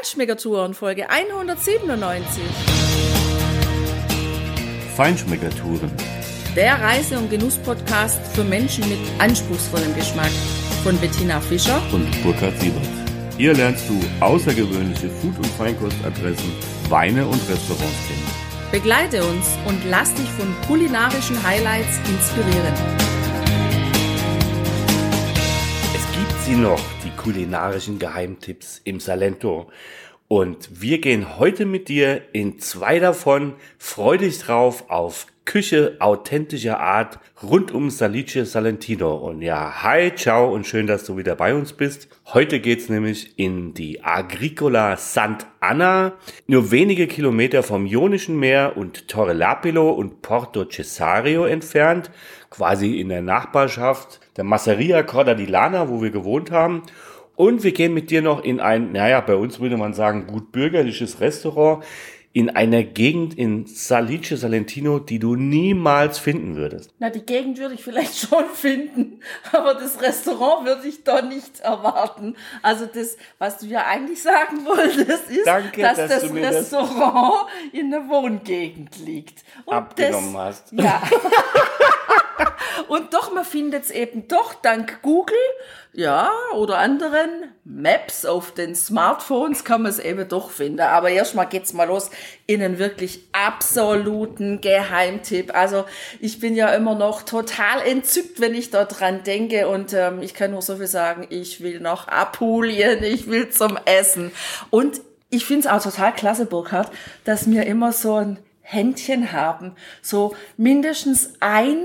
Feinschmeckertouren Folge 197. Feinschmeckertouren. Der Reise- und Genuss-Podcast für Menschen mit anspruchsvollem Geschmack von Bettina Fischer und Burkhard Siebert. Hier lernst du außergewöhnliche Food- und Feinkostadressen, Weine und Restaurants kennen. Begleite uns und lass dich von kulinarischen Highlights inspirieren. Es gibt sie noch, kulinarischen Geheimtipps im Salento. Und wir gehen heute mit dir in zwei davon. Freu dich drauf auf Küche authentischer Art rund um Salice Salentino. Und ja, hi, ciao und schön, dass du wieder bei uns bist. Heute geht's nämlich in die Agricola Sant'Anna, nur wenige Kilometer vom Ionischen Meer und Torre Lapilo und Porto Cesario entfernt, quasi in der Nachbarschaft der Masseria Corda di Lana, wo wir gewohnt haben. Und wir gehen mit dir noch in ein, naja, bei uns würde man sagen, gut bürgerliches Restaurant in einer Gegend in Salice Salentino, die du niemals finden würdest. Na, die Gegend würde ich vielleicht schon finden, aber das Restaurant würde ich doch nicht erwarten. Also das, was du ja eigentlich sagen wolltest, ist, Danke, dass, dass das mir das Restaurant in der Wohngegend liegt. Und abgenommen das, hast. Ja. Und doch, man findet es eben doch dank Google, ja, oder anderen Maps auf den Smartphones kann man es eben doch finden. Aber erstmal geht's mal los in einen wirklich absoluten Geheimtipp. Also ich bin ja immer noch total entzückt, wenn ich da dran denke. Und ähm, ich kann nur so viel sagen, ich will noch Apulien, ich will zum Essen. Und ich finde es auch total klasse, Burkhard, dass wir immer so ein Händchen haben. So mindestens ein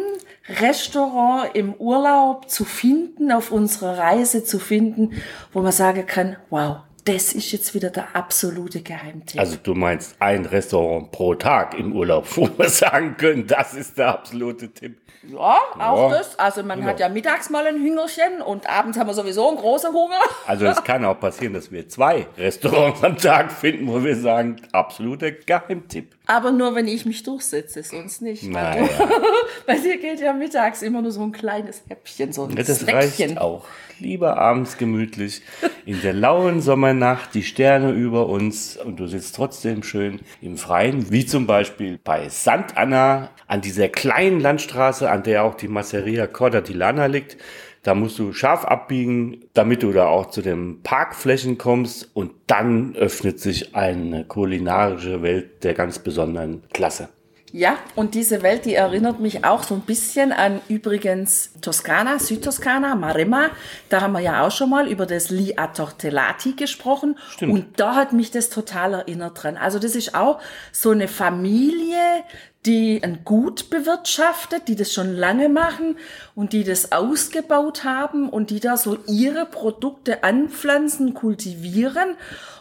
Restaurant im Urlaub zu finden, auf unserer Reise zu finden, wo man sagen kann, wow, das ist jetzt wieder der absolute Geheimtipp. Also du meinst ein Restaurant pro Tag im Urlaub, wo wir sagen können, das ist der absolute Tipp. Ja, auch Ja, das. Also man genau. hat ja mittags mal ein Hüngerchen und abends haben wir sowieso einen großen Hunger. Also es kann auch passieren, dass wir zwei Restaurants am Tag finden, wo wir sagen, absoluter Geheimtipp. Aber nur wenn ich mich durchsetze, sonst nicht. Naja. du- Bei dir geht ja mittags immer nur so ein kleines Häppchen, so ein Das Snackchen. reicht auch. Lieber abends gemütlich in der lauen Sommernacht, die Sterne über uns und du sitzt trotzdem schön im Freien, wie zum Beispiel bei Sant'Anna an dieser kleinen Landstraße, an der auch die Masseria Corda di Lana liegt. Da musst du scharf abbiegen, damit du da auch zu den Parkflächen kommst und dann öffnet sich eine kulinarische Welt der ganz besonderen Klasse. Ja, und diese Welt, die erinnert mich auch so ein bisschen an übrigens Toskana, Südtoskana, Maremma. Da haben wir ja auch schon mal über das Li a Tortellati gesprochen. Stimmt. Und da hat mich das total erinnert dran. Also das ist auch so eine Familie, die ein Gut bewirtschaftet, die das schon lange machen und die das ausgebaut haben und die da so ihre Produkte anpflanzen, kultivieren.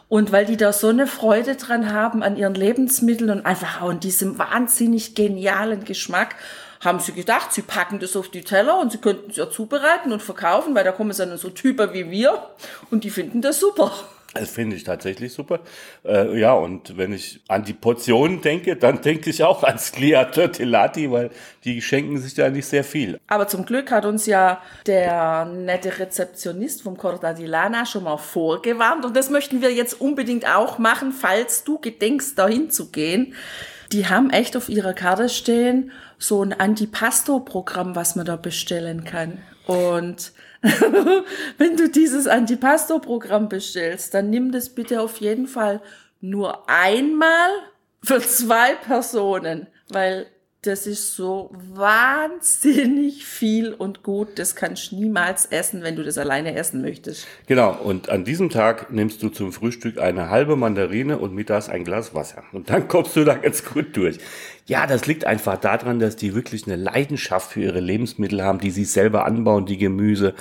Und weil die da so eine Freude dran haben an ihren Lebensmitteln und einfach auch an diesem wahnsinnig genialen Geschmack, haben sie gedacht, sie packen das auf die Teller und sie könnten es ja zubereiten und verkaufen, weil da kommen dann so Typen wie wir und die finden das super. Das finde ich tatsächlich super. Äh, ja, und wenn ich an die Portionen denke, dann denke ich auch an Sclia Tortellati, weil die schenken sich da nicht sehr viel. Aber zum Glück hat uns ja der nette Rezeptionist vom Corda di Lana schon mal vorgewarnt und das möchten wir jetzt unbedingt auch machen, falls du gedenkst, dahin zu gehen. Die haben echt auf ihrer Karte stehen so ein Antipasto-Programm, was man da bestellen kann. Und wenn du dieses Antipasto-Programm bestellst, dann nimm das bitte auf jeden Fall nur einmal für zwei Personen, weil das ist so wahnsinnig viel und gut. Das kannst du niemals essen, wenn du das alleine essen möchtest. Genau, und an diesem Tag nimmst du zum Frühstück eine halbe Mandarine und mittags ein Glas Wasser. Und dann kommst du da ganz gut durch. Ja, das liegt einfach daran, dass die wirklich eine Leidenschaft für ihre Lebensmittel haben, die sie selber anbauen, die Gemüse,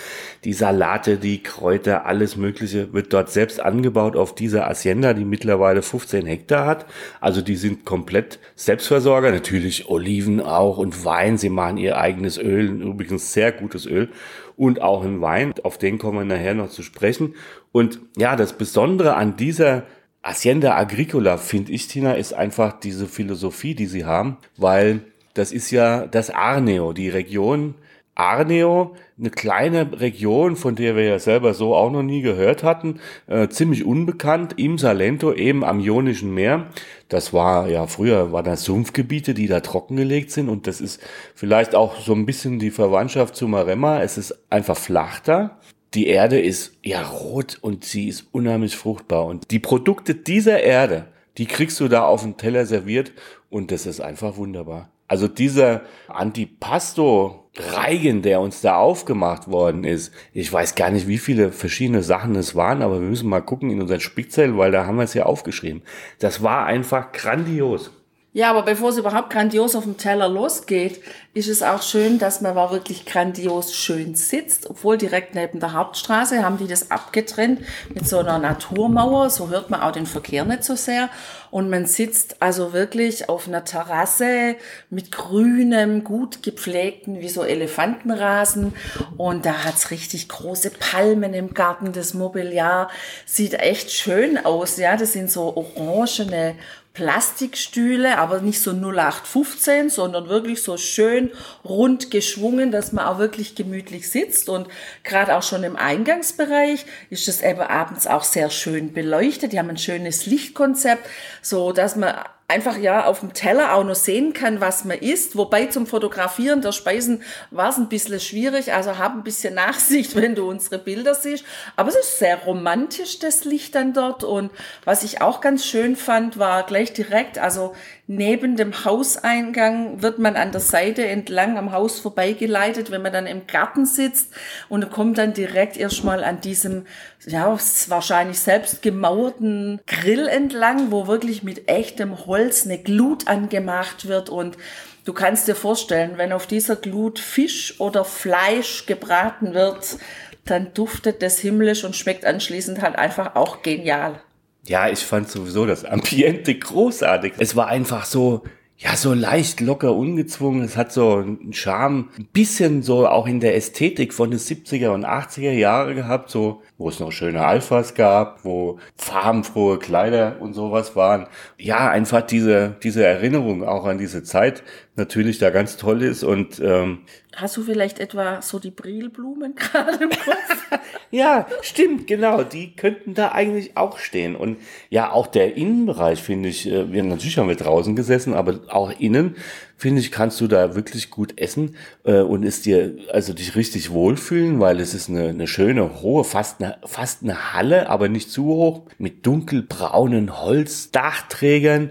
die Salate, die Kräuter, alles Mögliche wird dort selbst angebaut auf dieser Hacienda, die mittlerweile 15 Hektar hat. Also die sind komplett Selbstversorger, natürlich Oliven auch und Wein. Sie machen ihr eigenes Öl, übrigens sehr gutes Öl und auch in Wein. Auf den kommen wir nachher noch zu sprechen. Und ja, das Besondere an dieser Hacienda Agricola, finde ich, Tina, ist einfach diese Philosophie, die sie haben, weil das ist ja das Arneo, die Region Arneo, eine kleine Region, von der wir ja selber so auch noch nie gehört hatten, äh, ziemlich unbekannt, im Salento, eben am Ionischen Meer. Das war ja früher, waren das Sumpfgebiete, die da trockengelegt sind und das ist vielleicht auch so ein bisschen die Verwandtschaft zu Maremma. Es ist einfach flach da. Die Erde ist ja rot und sie ist unheimlich fruchtbar und die Produkte dieser Erde, die kriegst du da auf dem Teller serviert und das ist einfach wunderbar. Also dieser Antipasto-Reigen, der uns da aufgemacht worden ist, ich weiß gar nicht, wie viele verschiedene Sachen es waren, aber wir müssen mal gucken in unseren Spickzettel, weil da haben wir es ja aufgeschrieben. Das war einfach grandios. Ja, aber bevor es überhaupt grandios auf dem Teller losgeht, ist es auch schön, dass man war wirklich grandios schön sitzt, obwohl direkt neben der Hauptstraße haben die das abgetrennt mit so einer Naturmauer, so hört man auch den Verkehr nicht so sehr. Und man sitzt also wirklich auf einer Terrasse mit grünem, gut gepflegten, wie so Elefantenrasen. Und da hat's richtig große Palmen im Garten, das Mobiliar. Sieht echt schön aus, ja, das sind so orangene Plastikstühle, aber nicht so 0815, sondern wirklich so schön rund geschwungen, dass man auch wirklich gemütlich sitzt. Und gerade auch schon im Eingangsbereich ist es eben abends auch sehr schön beleuchtet. Die haben ein schönes Lichtkonzept, so dass man einfach ja auf dem Teller auch noch sehen kann, was man isst. Wobei zum Fotografieren der Speisen war es ein bisschen schwierig. Also hab ein bisschen Nachsicht, wenn du unsere Bilder siehst. Aber es ist sehr romantisch, das Licht dann dort. Und was ich auch ganz schön fand, war gleich direkt, also neben dem Hauseingang wird man an der Seite entlang am Haus vorbeigeleitet, wenn man dann im Garten sitzt und kommt dann direkt erstmal an diesem, ja, wahrscheinlich selbst gemauerten Grill entlang, wo wirklich mit echtem Holz eine Glut angemacht wird und Du kannst dir vorstellen, wenn auf dieser Glut Fisch oder Fleisch gebraten wird, dann duftet das himmlisch und schmeckt anschließend halt einfach auch genial. Ja, ich fand sowieso das Ambiente großartig. Es war einfach so, ja, so leicht, locker, ungezwungen. Es hat so einen Charme, ein bisschen so auch in der Ästhetik von den 70er und 80er Jahre gehabt, so, wo es noch schöne Alphas gab, wo farbenfrohe Kleider und sowas waren. Ja, einfach diese, diese Erinnerung auch an diese Zeit natürlich da ganz toll ist und ähm, Hast du vielleicht etwa so die Brilblumen gerade im Kopf? ja, stimmt, genau. Die könnten da eigentlich auch stehen. Und ja, auch der Innenbereich finde ich, äh, wir natürlich haben wir draußen gesessen, aber auch innen finde ich, kannst du da wirklich gut essen äh, und ist dir also dich richtig wohlfühlen, weil es ist eine, eine schöne hohe, fast eine, fast eine Halle, aber nicht zu hoch, mit dunkelbraunen Holzdachträgern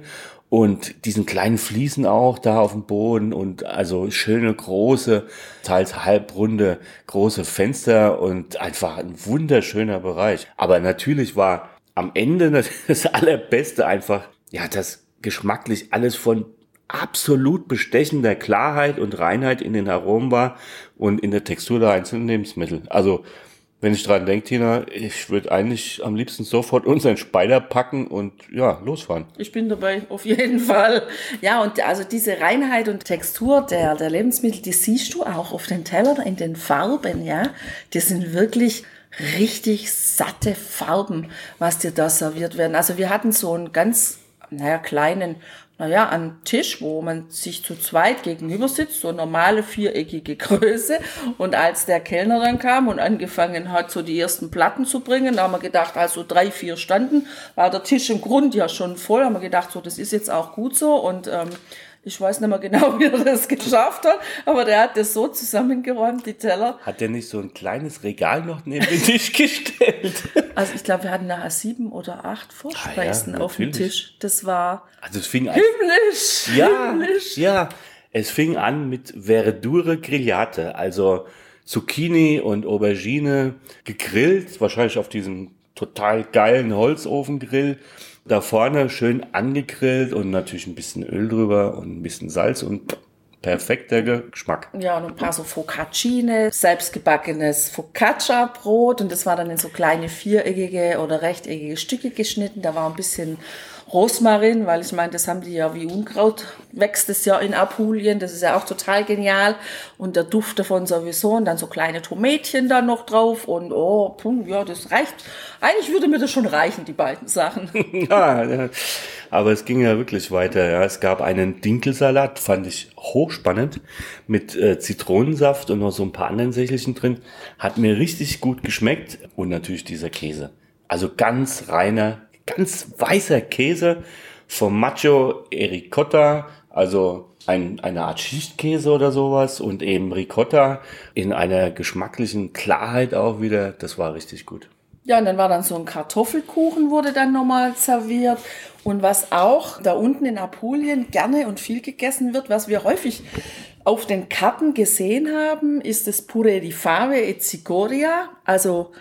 und diesen kleinen Fliesen auch da auf dem Boden und also schöne große, teils halbrunde große Fenster und einfach ein wunderschöner Bereich. Aber natürlich war am Ende das allerbeste einfach, ja, das geschmacklich alles von absolut bestechender Klarheit und Reinheit in den Aromen war und in der Textur der einzelnen Lebensmittel. Also wenn ich dran denke, Tina, ich würde eigentlich am liebsten sofort unseren Speider packen und ja, losfahren. Ich bin dabei, auf jeden Fall. Ja, und also diese Reinheit und Textur der, der Lebensmittel, die siehst du auch auf den Tellern in den Farben, ja. Die sind wirklich richtig satte Farben, was dir da serviert werden. Also wir hatten so einen ganz, naja, kleinen naja, an Tisch, wo man sich zu zweit gegenüber sitzt, so normale viereckige Größe. Und als der Kellner dann kam und angefangen hat, so die ersten Platten zu bringen, da haben wir gedacht, also drei, vier standen, war der Tisch im Grund ja schon voll, haben wir gedacht, so, das ist jetzt auch gut so. Und ähm, ich weiß nicht mehr genau, wie er das geschafft hat, aber der hat das so zusammengeräumt, die Teller. Hat der nicht so ein kleines Regal noch neben den Tisch gestellt? Also ich glaube, wir hatten nachher sieben oder acht Vorspeisen ah, ja, auf dem Tisch. Das war also es fing himmlisch, an, ja, himmlisch. Ja, es fing an mit Verdure Grigliate, also Zucchini und Aubergine gegrillt, wahrscheinlich auf diesem total geilen Holzofengrill da vorne schön angegrillt und natürlich ein bisschen Öl drüber und ein bisschen Salz und perfekter Geschmack. Ja, und ein paar so Focaccine, selbstgebackenes Focaccia-Brot und das war dann in so kleine viereckige oder rechteckige Stücke geschnitten. Da war ein bisschen Rosmarin, weil ich meine, das haben die ja wie Unkraut, wächst es ja in Apulien, das ist ja auch total genial und der Duft davon sowieso und dann so kleine Tomätchen da noch drauf und oh, pum, ja, das reicht. Eigentlich würde mir das schon reichen, die beiden Sachen. ja, ja, aber es ging ja wirklich weiter. Ja. Es gab einen Dinkelsalat, fand ich hochspannend, mit äh, Zitronensaft und noch so ein paar anderen Sächelchen drin. Hat mir richtig gut geschmeckt und natürlich dieser Käse. Also ganz reiner ganz weißer Käse vom Macho Ericotta, also ein, eine Art Schichtkäse oder sowas und eben Ricotta in einer geschmacklichen Klarheit auch wieder. Das war richtig gut. Ja, und dann war dann so ein Kartoffelkuchen, wurde dann nochmal serviert. Und was auch da unten in Apulien gerne und viel gegessen wird, was wir häufig auf den Karten gesehen haben, ist das Pure di Fave e Cicoria, also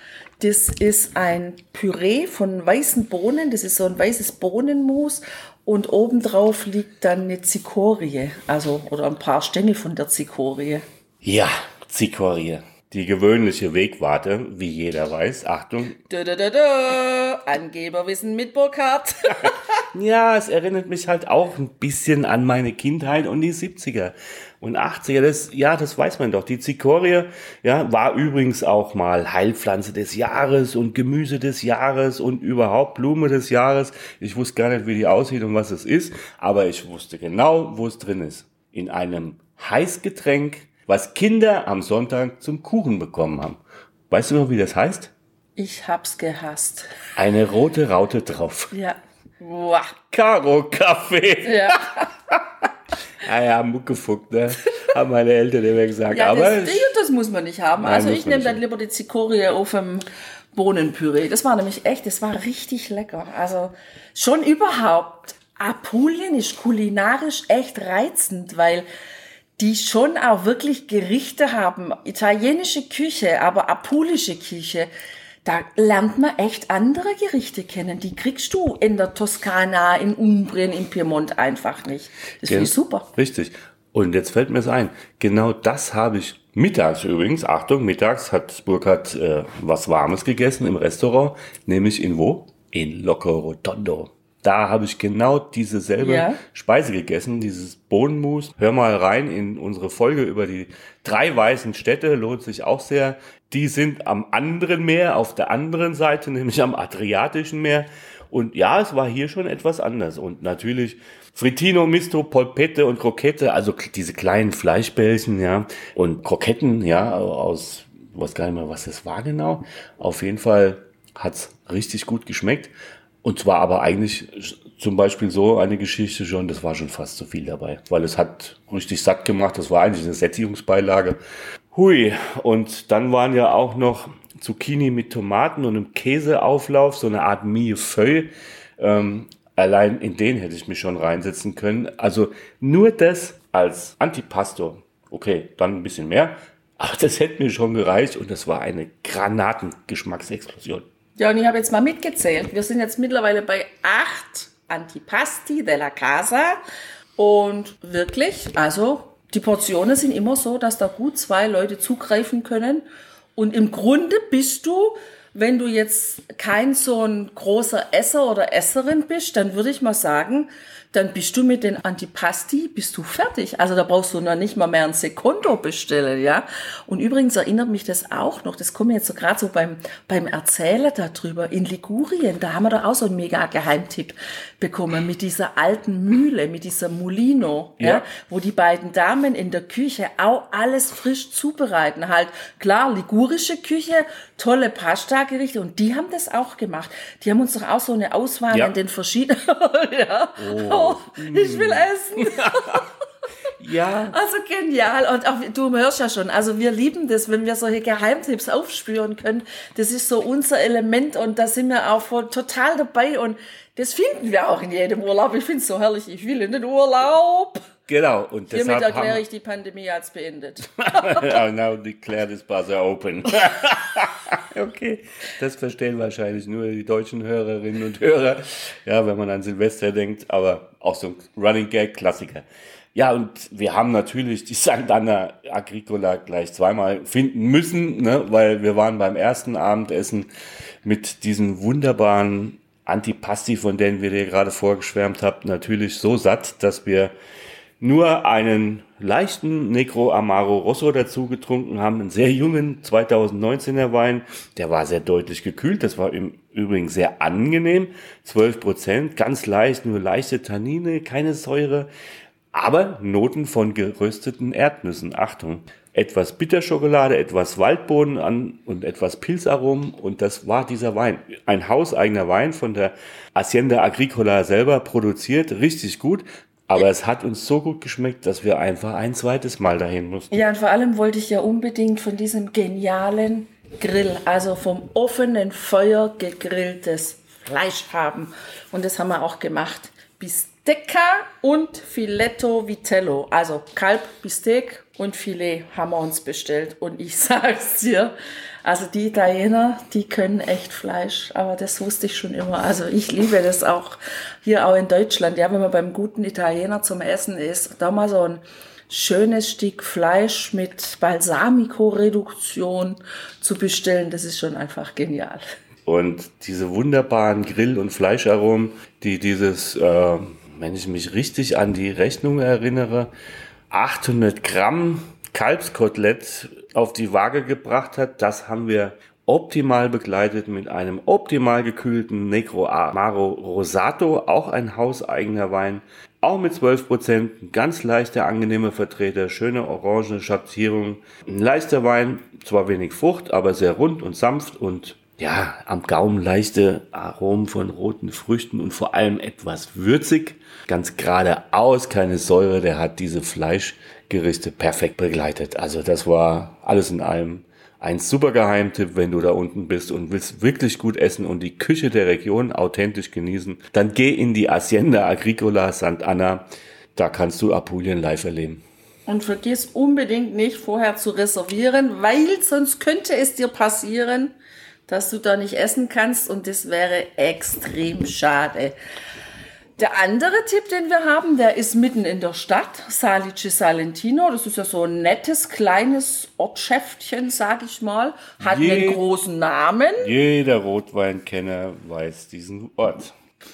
das ist ein Püree von weißen Bohnen. Das ist so ein weißes Bohnenmus. Und obendrauf liegt dann eine Zikorie. Also, oder ein paar Stängel von der Zikorie. Ja, Zikorie. Die gewöhnliche Wegwarte, wie jeder weiß. Achtung. Da, da, da. Angeberwissen mit Burkhardt. ja, es erinnert mich halt auch ein bisschen an meine Kindheit und die 70er und 80er. Das, ja, das weiß man doch. Die Zikorie, ja, war übrigens auch mal Heilpflanze des Jahres und Gemüse des Jahres und überhaupt Blume des Jahres. Ich wusste gar nicht, wie die aussieht und was es ist, aber ich wusste genau, wo es drin ist. In einem Heißgetränk was Kinder am Sonntag zum Kuchen bekommen haben. Weißt du noch, wie das heißt? Ich hab's gehasst. Eine rote Raute drauf. Ja. Wow. Karo Kaffee. Ja. ah ja, Muckefuck, ne? Haben meine Eltern immer gesagt. Ja, Aber das, das muss man nicht haben. Nein, also ich nehme dann lieber die Zikorie auf dem Bohnenpüree. Das war nämlich echt, das war richtig lecker. Also schon überhaupt. Apulien ist kulinarisch echt reizend, weil die schon auch wirklich Gerichte haben, italienische Küche, aber apulische Küche. Da lernt man echt andere Gerichte kennen. Die kriegst du in der Toskana, in Umbrien, in Piemont einfach nicht. Das finde ich super. Richtig. Und jetzt fällt mir es ein, genau das habe ich mittags übrigens, Achtung, mittags hat Burkhard äh, was Warmes gegessen im Restaurant, nämlich in wo? In Loco Rotondo. Da habe ich genau diese selbe ja. Speise gegessen, dieses Bohnenmus. Hör mal rein in unsere Folge über die drei weißen Städte, lohnt sich auch sehr. Die sind am anderen Meer, auf der anderen Seite, nämlich am Adriatischen Meer. Und ja, es war hier schon etwas anders. Und natürlich Frittino, Misto, Polpette und Krokette, also diese kleinen Fleischbällchen, ja. Und Kroketten, ja, aus, was gar nicht mehr, was das war genau. Auf jeden Fall hat's richtig gut geschmeckt. Und zwar aber eigentlich zum Beispiel so eine Geschichte schon, das war schon fast zu viel dabei, weil es hat richtig satt gemacht, das war eigentlich eine Sättigungsbeilage. Hui, und dann waren ja auch noch Zucchini mit Tomaten und einem Käseauflauf, so eine Art Millefeuille. Ähm, allein in den hätte ich mich schon reinsetzen können. Also nur das als Antipasto, okay, dann ein bisschen mehr, aber das hätte mir schon gereicht und das war eine Granatengeschmacksexplosion. Ja, und ich habe jetzt mal mitgezählt. Wir sind jetzt mittlerweile bei acht Antipasti della Casa. Und wirklich, also die Portionen sind immer so, dass da gut zwei Leute zugreifen können. Und im Grunde bist du, wenn du jetzt kein so ein großer Esser oder Esserin bist, dann würde ich mal sagen, dann bist du mit den Antipasti, bist du fertig. Also da brauchst du noch nicht mal mehr ein Sekundo bestellen, ja. Und übrigens erinnert mich das auch noch, das kommt jetzt so gerade so beim, beim Erzählen darüber, in Ligurien, da haben wir doch auch so einen mega Geheimtipp bekommen mit dieser alten Mühle, mit dieser Mulino, ja. ja, wo die beiden Damen in der Küche auch alles frisch zubereiten. Halt, klar, ligurische Küche, tolle Pasta-Gerichte und die haben das auch gemacht. Die haben uns doch auch so eine Auswahl ja. in den verschiedenen, ja. Oh oh, ich will essen. Ja. Also genial. Und auch, du hörst ja schon, also wir lieben das, wenn wir solche Geheimtipps aufspüren können. Das ist so unser Element und da sind wir auch total dabei und das finden wir auch in jedem Urlaub. Ich finde es so herrlich. Ich will in den Urlaub. Genau. Und Hiermit erkläre ich die Pandemie als beendet. oh, now declare this buzzer open. okay. Das verstehen wahrscheinlich nur die deutschen Hörerinnen und Hörer. Ja, wenn man an Silvester denkt, aber auch so ein Running Gag Klassiker. Ja, und wir haben natürlich die Santana Agricola gleich zweimal finden müssen, ne, weil wir waren beim ersten Abendessen mit diesen wunderbaren Antipasti, von denen wir dir gerade vorgeschwärmt haben, natürlich so satt, dass wir nur einen leichten Negro Amaro Rosso dazu getrunken haben, einen sehr jungen 2019er Wein. Der war sehr deutlich gekühlt. Das war im Übrigen sehr angenehm. 12 Prozent, ganz leicht, nur leichte Tannine, keine Säure. Aber Noten von gerösteten Erdnüssen. Achtung. Etwas Bitterschokolade, etwas Waldboden an und etwas Pilzaromen. Und das war dieser Wein. Ein hauseigener Wein von der Hacienda Agricola selber produziert. Richtig gut. Aber es hat uns so gut geschmeckt, dass wir einfach ein zweites Mal dahin mussten. Ja, und vor allem wollte ich ja unbedingt von diesem genialen Grill, also vom offenen Feuer gegrilltes Fleisch haben. Und das haben wir auch gemacht. Bistecca und Filetto Vitello. Also Kalb, Bistec und Filet haben wir uns bestellt. Und ich sag's dir, also die Italiener, die können echt Fleisch, aber das wusste ich schon immer. Also ich liebe das auch hier auch in Deutschland. Ja, wenn man beim guten Italiener zum Essen ist, da mal so ein schönes Stück Fleisch mit Balsamico-Reduktion zu bestellen, das ist schon einfach genial. Und diese wunderbaren Grill- und Fleischaromen, die dieses, äh, wenn ich mich richtig an die Rechnung erinnere, 800 Gramm Kalbskotelett auf die Waage gebracht hat, das haben wir optimal begleitet mit einem optimal gekühlten Negro Amaro Rosato, auch ein hauseigener Wein, auch mit 12 Prozent, ganz leichter, angenehmer Vertreter, schöne orange Schattierung, ein leichter Wein, zwar wenig Frucht, aber sehr rund und sanft und ja, am Gaumen leichte Aromen von roten Früchten und vor allem etwas würzig, ganz geradeaus, keine Säure, der hat diese Fleischgerichte perfekt begleitet. Also das war alles in allem ein super Geheimtipp, wenn du da unten bist und willst wirklich gut essen und die Küche der Region authentisch genießen, dann geh in die Hacienda Agricola St. Anna. Da kannst du Apulien live erleben. Und vergiss unbedingt nicht vorher zu reservieren, weil sonst könnte es dir passieren, dass du da nicht essen kannst und das wäre extrem schade. Der andere Tipp, den wir haben, der ist mitten in der Stadt, Salice Salentino. Das ist ja so ein nettes, kleines Ortschäftchen, sag ich mal. Hat Je einen großen Namen. Jeder Rotweinkenner weiß diesen Ort.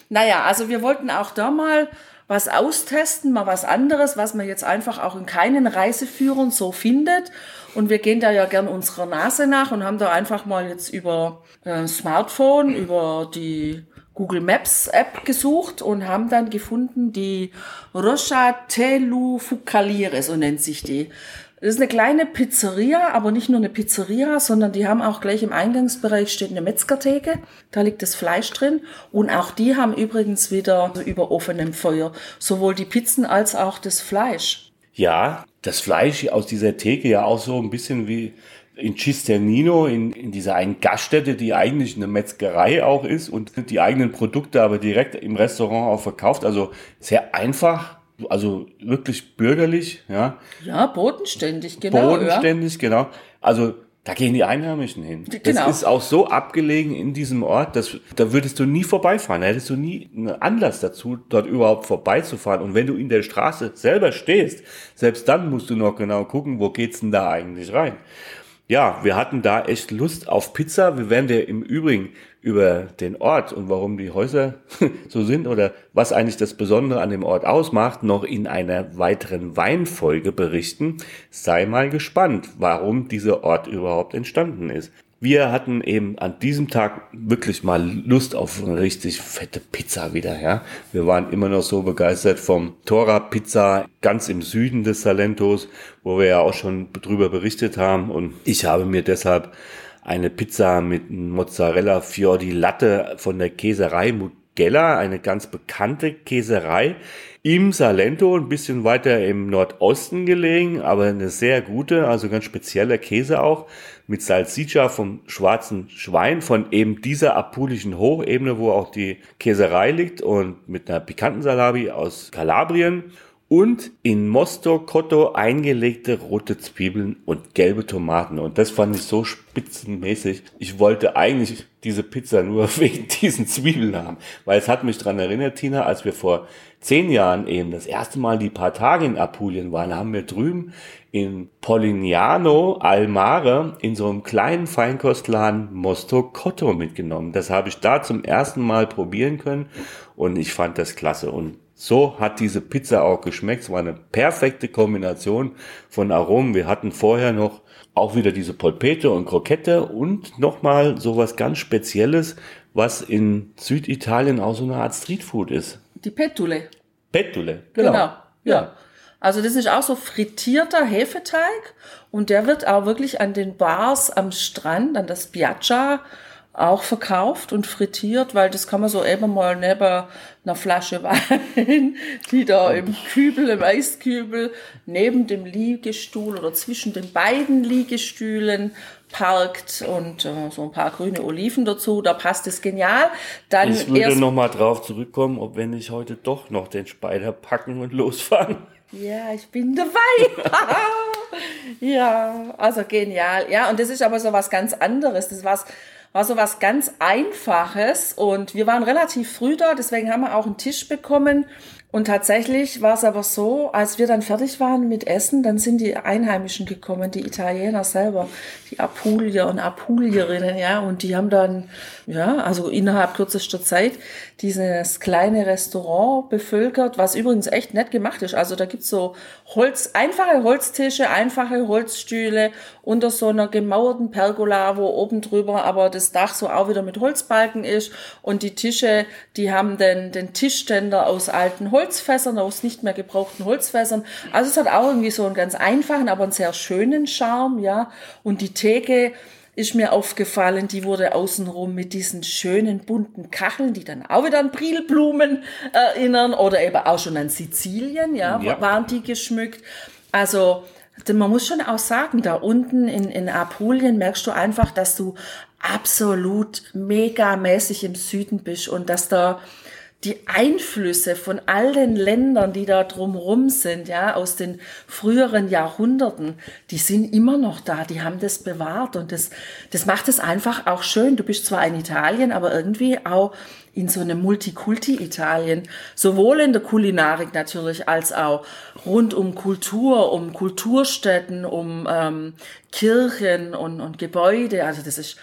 Naja, also wir wollten auch da mal was austesten, mal was anderes, was man jetzt einfach auch in keinen Reiseführern so findet. Und wir gehen da ja gern unserer Nase nach und haben da einfach mal jetzt über äh, Smartphone, über die Google Maps App gesucht und haben dann gefunden die Rocha Telu Fucaliere, so nennt sich die. Das ist eine kleine Pizzeria, aber nicht nur eine Pizzeria, sondern die haben auch gleich im Eingangsbereich steht eine Metzgertheke. Da liegt das Fleisch drin. Und auch die haben übrigens wieder über offenem Feuer sowohl die Pizzen als auch das Fleisch. Ja, das Fleisch aus dieser Theke ja auch so ein bisschen wie in Cisternino, in, in dieser einen Gaststätte, die eigentlich eine Metzgerei auch ist und die eigenen Produkte aber direkt im Restaurant auch verkauft. Also sehr einfach, also wirklich bürgerlich, ja. Ja, bodenständig, genau. Bodenständig, ja. genau. Also da gehen die Einheimischen hin. Genau. Das ist auch so abgelegen in diesem Ort, dass da würdest du nie vorbeifahren. Da hättest du nie einen Anlass dazu, dort überhaupt vorbeizufahren. Und wenn du in der Straße selber stehst, selbst dann musst du noch genau gucken, wo geht's denn da eigentlich rein ja, wir hatten da echt Lust auf Pizza. Wir werden dir im Übrigen über den Ort und warum die Häuser so sind oder was eigentlich das Besondere an dem Ort ausmacht, noch in einer weiteren Weinfolge berichten. Sei mal gespannt, warum dieser Ort überhaupt entstanden ist wir hatten eben an diesem Tag wirklich mal Lust auf eine richtig fette Pizza wieder, ja. Wir waren immer noch so begeistert vom Tora Pizza ganz im Süden des Salentos, wo wir ja auch schon drüber berichtet haben und ich habe mir deshalb eine Pizza mit Mozzarella Fiordi Latte von der Käserei Mugella, eine ganz bekannte Käserei im Salento, ein bisschen weiter im Nordosten gelegen, aber eine sehr gute, also ganz spezieller Käse auch mit Salsiccia vom schwarzen Schwein von eben dieser apulischen Hochebene, wo auch die Käserei liegt und mit einer pikanten Salami aus Kalabrien und in Mosto Cotto eingelegte rote Zwiebeln und gelbe Tomaten. Und das fand ich so spitzenmäßig. Ich wollte eigentlich diese Pizza nur wegen diesen Zwiebeln haben. Weil es hat mich dran erinnert, Tina, als wir vor zehn Jahren eben das erste Mal die paar Tage in Apulien waren, haben wir drüben in Polignano al Mare in so einem kleinen Feinkostladen Mosto Cotto mitgenommen. Das habe ich da zum ersten Mal probieren können und ich fand das klasse. Und so hat diese Pizza auch geschmeckt. Es war eine perfekte Kombination von Aromen. Wir hatten vorher noch auch wieder diese Polpette und Krokette und nochmal sowas ganz Spezielles, was in Süditalien auch so eine Art Streetfood ist. Die Petule. Petule, genau. genau. Ja. Also das ist auch so frittierter Hefeteig und der wird auch wirklich an den Bars am Strand, an das Piazza auch verkauft und frittiert, weil das kann man so eben mal neben einer Flasche Wein, die da im Kübel, im Eiskübel, neben dem Liegestuhl oder zwischen den beiden Liegestühlen parkt und äh, so ein paar grüne Oliven dazu, da passt es genial. Dann ich würde noch mal drauf zurückkommen, ob wenn ich heute doch noch den Spider packen und losfahren. Ja, ich bin dabei. ja, also genial. Ja, und das ist aber so was ganz anderes. Das was war so was ganz Einfaches und wir waren relativ früh da, deswegen haben wir auch einen Tisch bekommen und tatsächlich war es aber so, als wir dann fertig waren mit Essen, dann sind die Einheimischen gekommen, die Italiener selber, die Apulier und Apulierinnen, ja, und die haben dann, ja, also innerhalb kürzester Zeit dieses kleine Restaurant bevölkert, was übrigens echt nett gemacht ist. Also da gibt's so Holz, einfache Holztische, einfache Holzstühle unter so einer gemauerten Pergola, wo oben drüber aber das Dach so auch wieder mit Holzbalken ist und die Tische, die haben den, den Tischständer aus alten Holzfässern, aus nicht mehr gebrauchten Holzfässern. Also es hat auch irgendwie so einen ganz einfachen, aber einen sehr schönen Charme, ja. Und die Theke ist mir aufgefallen, die wurde außenrum mit diesen schönen bunten Kacheln, die dann auch wieder an Brilblumen erinnern oder eben auch schon an Sizilien, ja, ja. waren die geschmückt. Also, man muss schon auch sagen, da unten in, in Apulien merkst du einfach, dass du absolut megamäßig im Süden bist und dass da die Einflüsse von all den Ländern, die da drumrum sind, ja, aus den früheren Jahrhunderten, die sind immer noch da, die haben das bewahrt und das, das macht es einfach auch schön. Du bist zwar in Italien, aber irgendwie auch in so einem Multikulti-Italien, sowohl in der Kulinarik natürlich als auch rund um Kultur, um Kulturstätten, um ähm, Kirchen und, und Gebäude. Also das ist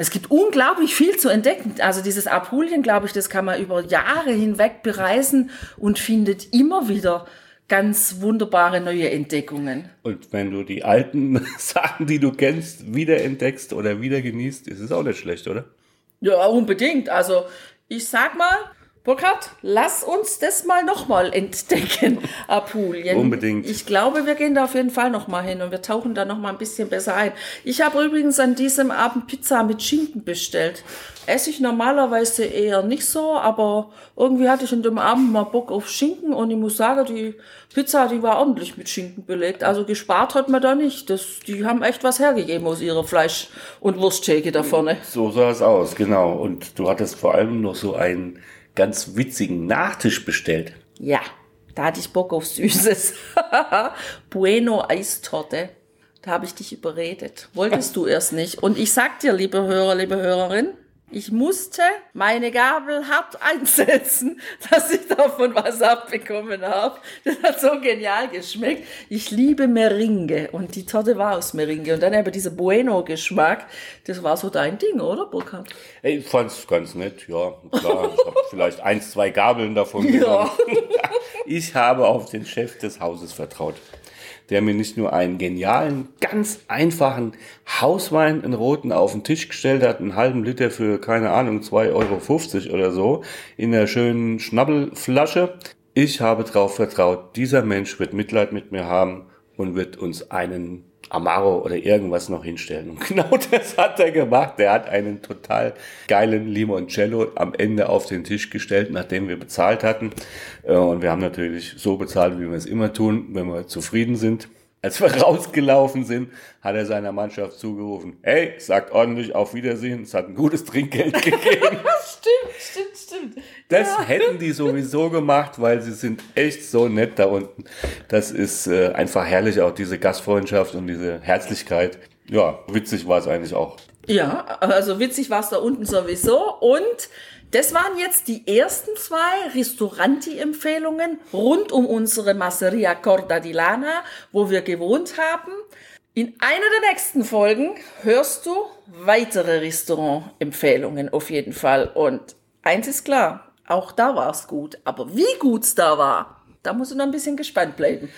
es gibt unglaublich viel zu entdecken. Also dieses Apulien, glaube ich, das kann man über Jahre hinweg bereisen und findet immer wieder ganz wunderbare neue Entdeckungen. Und wenn du die alten Sachen, die du kennst, wieder entdeckst oder wieder genießt, ist es auch nicht schlecht, oder? Ja, unbedingt. Also ich sag mal, Burkhard, lass uns das mal nochmal entdecken, Apulien. Unbedingt. Ich glaube, wir gehen da auf jeden Fall nochmal hin und wir tauchen da nochmal ein bisschen besser ein. Ich habe übrigens an diesem Abend Pizza mit Schinken bestellt. Esse ich normalerweise eher nicht so, aber irgendwie hatte ich an dem Abend mal Bock auf Schinken und ich muss sagen, die Pizza, die war ordentlich mit Schinken belegt. Also gespart hat man da nicht. Das, die haben echt was hergegeben aus ihrer Fleisch- und Wursttheke da vorne. So sah es aus, genau. Und du hattest vor allem noch so einen ganz witzigen Nachtisch bestellt. Ja, da hatte ich Bock auf Süßes. bueno Eistorte. Da habe ich dich überredet. Wolltest du erst nicht. Und ich sag dir, liebe Hörer, liebe Hörerin, ich musste meine Gabel hart einsetzen, dass ich davon was abbekommen habe. Das hat so genial geschmeckt. Ich liebe Meringue und die Torte war aus Meringue. Und dann eben dieser Bueno-Geschmack, das war so dein Ding, oder Burkhard? Ich fand's ganz nett, ja. Klar, ich habe vielleicht eins, zwei Gabeln davon genommen. Ja. Ich habe auf den Chef des Hauses vertraut der mir nicht nur einen genialen, ganz einfachen Hauswein in roten auf den Tisch gestellt hat, einen halben Liter für, keine Ahnung, 2,50 Euro oder so, in einer schönen Schnabbelflasche. Ich habe darauf vertraut, dieser Mensch wird Mitleid mit mir haben und wird uns einen Amaro oder irgendwas noch hinstellen. Und genau das hat er gemacht. Er hat einen total geilen Limoncello am Ende auf den Tisch gestellt, nachdem wir bezahlt hatten. Äh, und wir haben natürlich so bezahlt, wie wir es immer tun, wenn wir zufrieden sind. Als wir rausgelaufen sind, hat er seiner Mannschaft zugerufen, hey, sagt ordentlich auf Wiedersehen, es hat ein gutes Trinkgeld gegeben. Stimmt, stimmt, stimmt. Das ja. hätten die sowieso gemacht, weil sie sind echt so nett da unten. Das ist äh, einfach herrlich, auch diese Gastfreundschaft und diese Herzlichkeit. Ja, witzig war es eigentlich auch. Ja, also witzig war es da unten sowieso. Und das waren jetzt die ersten zwei Restauranti-Empfehlungen rund um unsere Masseria Corda di Lana, wo wir gewohnt haben. In einer der nächsten Folgen hörst du weitere Restaurant-Empfehlungen auf jeden Fall. Und eins ist klar, auch da war es gut. Aber wie gut es da war, da musst du noch ein bisschen gespannt bleiben.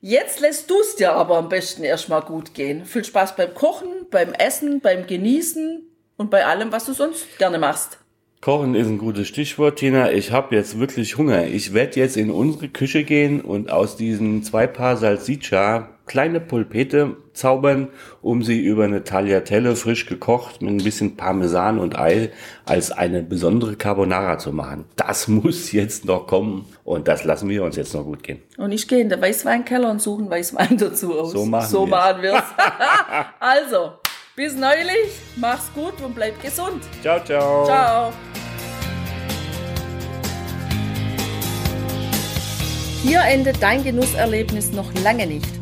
Jetzt lässt du es dir aber am besten erstmal gut gehen. Viel Spaß beim Kochen, beim Essen, beim Genießen und bei allem, was du sonst gerne machst. Kochen ist ein gutes Stichwort, Tina. Ich habe jetzt wirklich Hunger. Ich werde jetzt in unsere Küche gehen und aus diesen zwei Paar Salsiccia kleine Pulpete zaubern, um sie über eine Tagliatelle frisch gekocht mit ein bisschen Parmesan und Ei als eine besondere Carbonara zu machen. Das muss jetzt noch kommen und das lassen wir uns jetzt noch gut gehen. Und ich gehe in den Weißweinkeller und suche einen Weißwein dazu aus. So machen so wir machen wir's. also, bis neulich, mach's gut und bleib gesund. Ciao, ciao. Ciao. Hier endet dein Genusserlebnis noch lange nicht.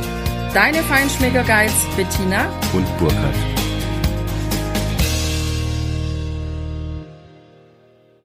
Deine Feinschmecker Bettina und Burkhard.